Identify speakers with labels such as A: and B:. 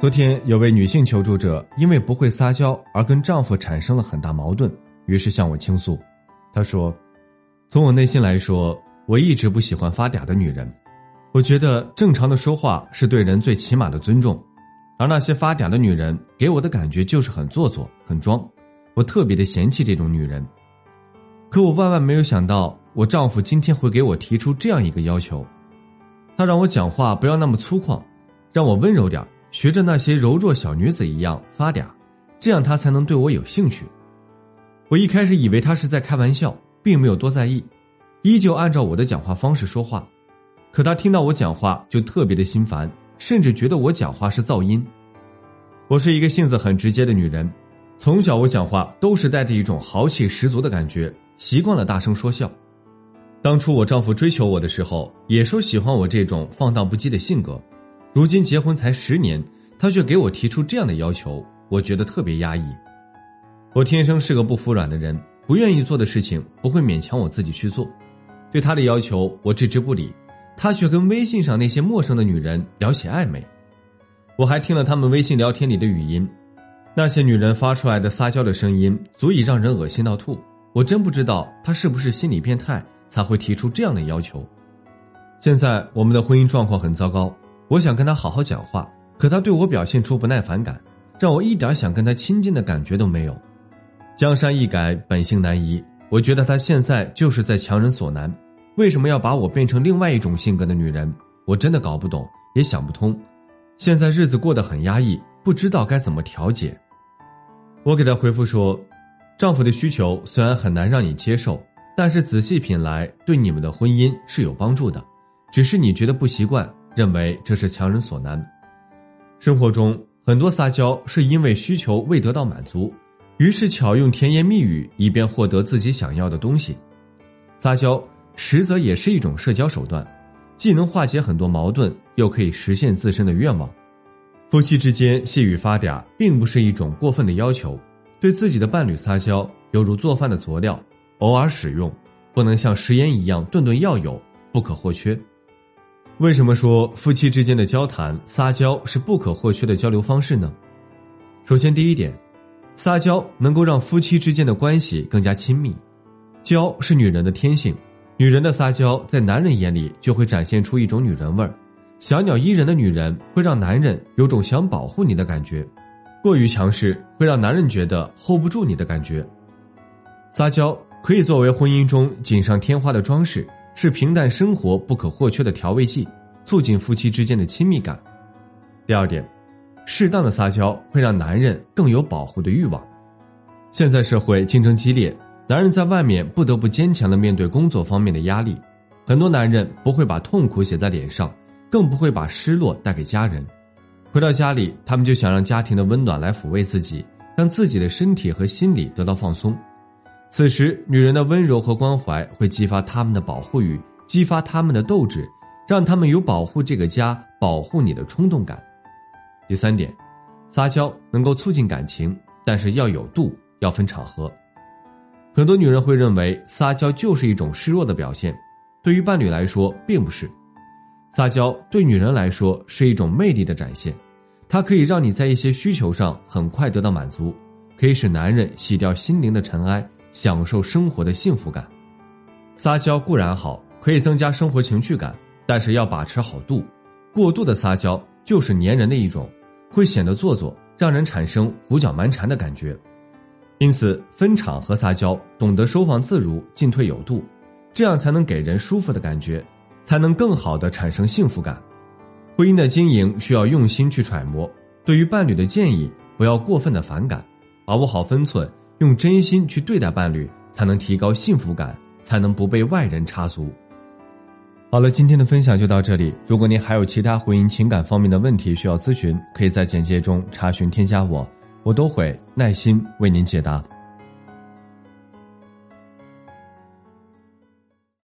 A: 昨天有位女性求助者，因为不会撒娇而跟丈夫产生了很大矛盾，于是向我倾诉。她说：“从我内心来说，我一直不喜欢发嗲的女人。我觉得正常的说话是对人最起码的尊重，而那些发嗲的女人给我的感觉就是很做作、很装。我特别的嫌弃这种女人。可我万万没有想到，我丈夫今天会给我提出这样一个要求，他让我讲话不要那么粗犷，让我温柔点学着那些柔弱小女子一样发嗲，这样他才能对我有兴趣。我一开始以为他是在开玩笑，并没有多在意，依旧按照我的讲话方式说话。可他听到我讲话就特别的心烦，甚至觉得我讲话是噪音。我是一个性子很直接的女人，从小我讲话都是带着一种豪气十足的感觉，习惯了大声说笑。当初我丈夫追求我的时候，也说喜欢我这种放荡不羁的性格。如今结婚才十年，他却给我提出这样的要求，我觉得特别压抑。我天生是个不服软的人，不愿意做的事情不会勉强我自己去做。对他的要求，我置之不理，他却跟微信上那些陌生的女人聊起暧昧。我还听了他们微信聊天里的语音，那些女人发出来的撒娇的声音，足以让人恶心到吐。我真不知道他是不是心理变态，才会提出这样的要求。现在我们的婚姻状况很糟糕。我想跟他好好讲话，可他对我表现出不耐烦感，让我一点想跟他亲近的感觉都没有。江山易改，本性难移。我觉得他现在就是在强人所难。为什么要把我变成另外一种性格的女人？我真的搞不懂，也想不通。现在日子过得很压抑，不知道该怎么调节。我给他回复说：“丈夫的需求虽然很难让你接受，但是仔细品来，对你们的婚姻是有帮助的，只是你觉得不习惯。”认为这是强人所难。生活中很多撒娇是因为需求未得到满足，于是巧用甜言蜜语以便获得自己想要的东西。撒娇实则也是一种社交手段，既能化解很多矛盾，又可以实现自身的愿望。夫妻之间细语发嗲，并不是一种过分的要求。对自己的伴侣撒娇，犹如做饭的佐料，偶尔使用，不能像食盐一样顿顿要有，不可或缺。为什么说夫妻之间的交谈撒娇是不可或缺的交流方式呢？首先，第一点，撒娇能够让夫妻之间的关系更加亲密。娇是女人的天性，女人的撒娇在男人眼里就会展现出一种女人味儿。小鸟依人的女人会让男人有种想保护你的感觉，过于强势会让男人觉得 hold 不住你的感觉。撒娇可以作为婚姻中锦上添花的装饰。是平淡生活不可或缺的调味剂，促进夫妻之间的亲密感。第二点，适当的撒娇会让男人更有保护的欲望。现在社会竞争激烈，男人在外面不得不坚强的面对工作方面的压力。很多男人不会把痛苦写在脸上，更不会把失落带给家人。回到家里，他们就想让家庭的温暖来抚慰自己，让自己的身体和心理得到放松。此时，女人的温柔和关怀会激发他们的保护欲，激发他们的斗志，让他们有保护这个家、保护你的冲动感。第三点，撒娇能够促进感情，但是要有度，要分场合。很多女人会认为撒娇就是一种示弱的表现，对于伴侣来说并不是。撒娇对女人来说是一种魅力的展现，它可以让你在一些需求上很快得到满足，可以使男人洗掉心灵的尘埃。享受生活的幸福感，撒娇固然好，可以增加生活情趣感，但是要把持好度。过度的撒娇就是粘人的一种，会显得做作，让人产生胡搅蛮缠的感觉。因此，分场合撒娇，懂得收放自如，进退有度，这样才能给人舒服的感觉，才能更好的产生幸福感。婚姻的经营需要用心去揣摩，对于伴侣的建议，不要过分的反感，把握好分寸。用真心去对待伴侣，才能提高幸福感，才能不被外人插足。好了，今天的分享就到这里。如果您还有其他婚姻情感方面的问题需要咨询，可以在简介中查询添加我，我都会耐心为您解答。